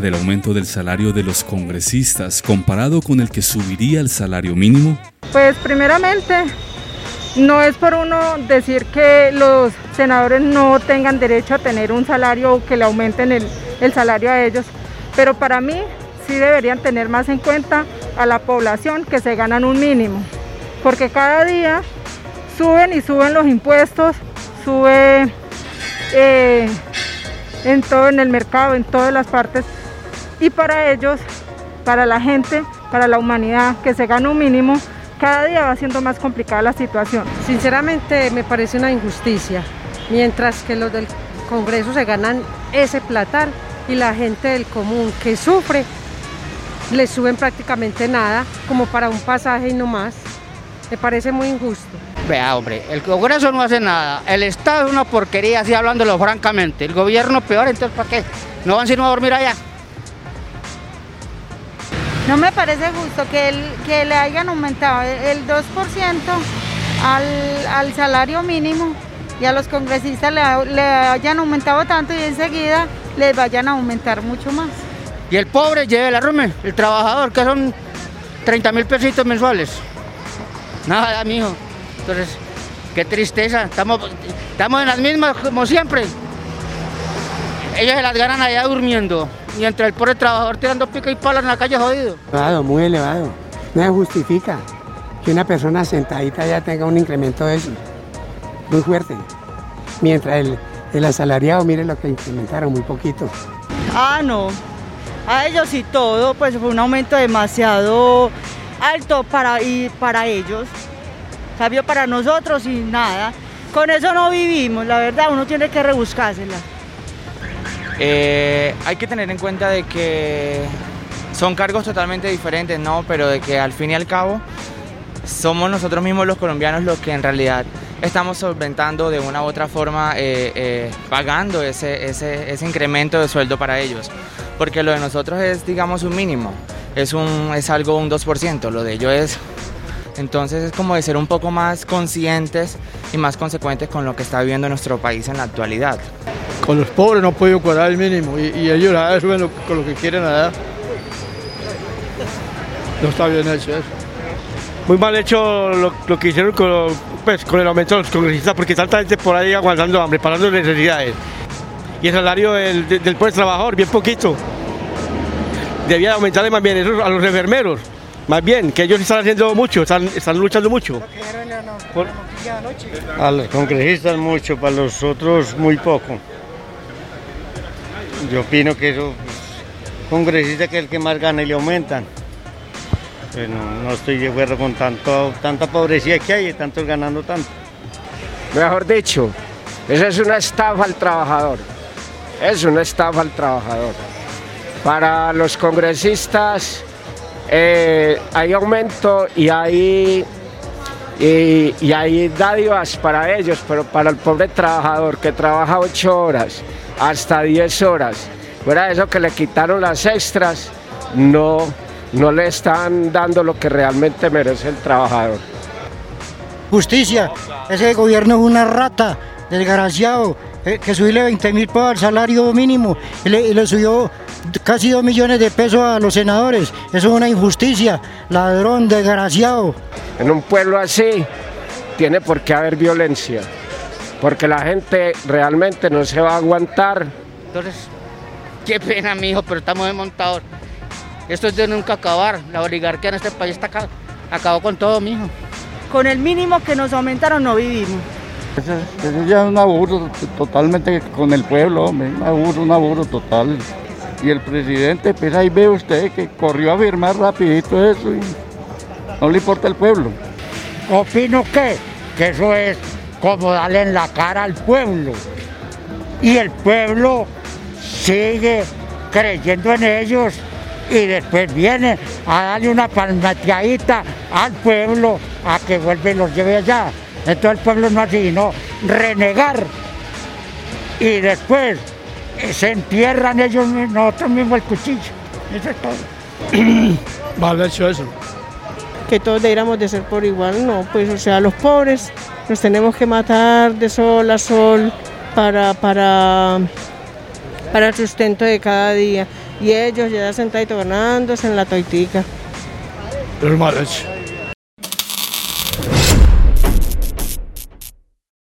del aumento del salario de los congresistas comparado con el que subiría el salario mínimo? Pues primeramente, no es por uno decir que los senadores no tengan derecho a tener un salario o que le aumenten el, el salario a ellos, pero para mí sí deberían tener más en cuenta a la población que se ganan un mínimo, porque cada día suben y suben los impuestos, sube eh, en todo en el mercado, en todas las partes, y para ellos, para la gente, para la humanidad que se gana un mínimo, cada día va siendo más complicada la situación. Sinceramente me parece una injusticia, mientras que los del Congreso se ganan ese platal y la gente del común que sufre le suben prácticamente nada, como para un pasaje y no más. Me parece muy injusto. Vea, hombre, el Congreso no hace nada, el Estado es una porquería, así hablándolo francamente, el gobierno peor, entonces ¿para qué? ¿No van sino a dormir allá? No me parece justo que, que le hayan aumentado el 2% al, al, salario mínimo y a los congresistas le, le hayan aumentado tanto y enseguida les vayan a aumentar mucho más. Y el pobre lleve la rume, el trabajador, que son 30 mil pesitos mensuales. Nada, mijo. Entonces, qué tristeza. Estamos, estamos en las mismas como siempre. Ellos se las ganan allá durmiendo. Y entre el pobre trabajador tirando pico y palo en la calle jodido. Elevado, muy elevado. No se justifica que una persona sentadita ya tenga un incremento de eso. Muy fuerte. Mientras el, el asalariado, mire lo que incrementaron, muy poquito. Ah, no. A ellos y todo, pues fue un aumento demasiado alto para, y para ellos. Cambio para nosotros y nada. Con eso no vivimos, la verdad, uno tiene que rebuscársela. Eh, hay que tener en cuenta de que son cargos totalmente diferentes, ¿no? Pero de que al fin y al cabo somos nosotros mismos los colombianos los que en realidad estamos solventando de una u otra forma, eh, eh, pagando ese, ese, ese incremento de sueldo para ellos. Porque lo de nosotros es, digamos, un mínimo, es, un, es algo un 2%, lo de ellos es... Entonces es como de ser un poco más conscientes y más consecuentes con lo que está viviendo nuestro país en la actualidad. Con los pobres no han podido cuadrar el mínimo y, y ellos nada, suben lo, con lo que quieren nada. No está bien hecho eso. Muy mal hecho lo, lo que hicieron con, pues, con el aumento de los congresistas porque tanta gente por ahí aguantando hambre, parando necesidades. Y el salario del, del, del pueblo trabajador, bien poquito. Debía aumentarle más bien eso a los enfermeros. Más bien, que ellos están haciendo mucho, están, están luchando mucho. Por, a los congresistas mucho, para los otros muy poco. Yo opino que eso, congresista que es el que más gana y le aumentan. Pues no, estoy de acuerdo con tanto, tanta pobrecía que hay y tantos ganando tanto. Mejor dicho, eso es una estafa al trabajador. Es una estafa al trabajador. Para los congresistas eh, hay aumento y hay, y, y hay dádivas para ellos, pero para el pobre trabajador que trabaja 8 horas, hasta 10 horas, fuera de eso que le quitaron las extras, no, no le están dando lo que realmente merece el trabajador. Justicia, ese gobierno es una rata, desgraciado, eh, que subirle 20 mil pesos al salario mínimo y le, y le subió casi 2 millones de pesos a los senadores. Eso es una injusticia, ladrón, desgraciado. En un pueblo así tiene por qué haber violencia, porque la gente realmente no se va a aguantar. Entonces, qué pena, mijo, pero estamos desmontados. Esto es de nunca acabar. La oligarquía en este país está acá, acabó con todo, mijo. Con el mínimo que nos aumentaron no vivimos. Eso, eso ya es un aburro totalmente con el pueblo, hombre, un aburro, un aburro total. Y el presidente, pues ahí ve usted que corrió a firmar rapidito eso y no le importa el pueblo. Opino que, que eso es como darle en la cara al pueblo. Y el pueblo sigue creyendo en ellos y después viene a darle una palmateadita al pueblo a que vuelva y los lleve allá. Entonces el pueblo no hace sino renegar y después se entierran ellos nosotros mismos el cuchillo. Eso es todo. Mal hecho eso. Que todos deberíamos de ser por igual, no, pues o sea, los pobres nos tenemos que matar de sol a sol para, para, para el sustento de cada día. y ellos ya sentaditos ganándose en la toitica. Hecho.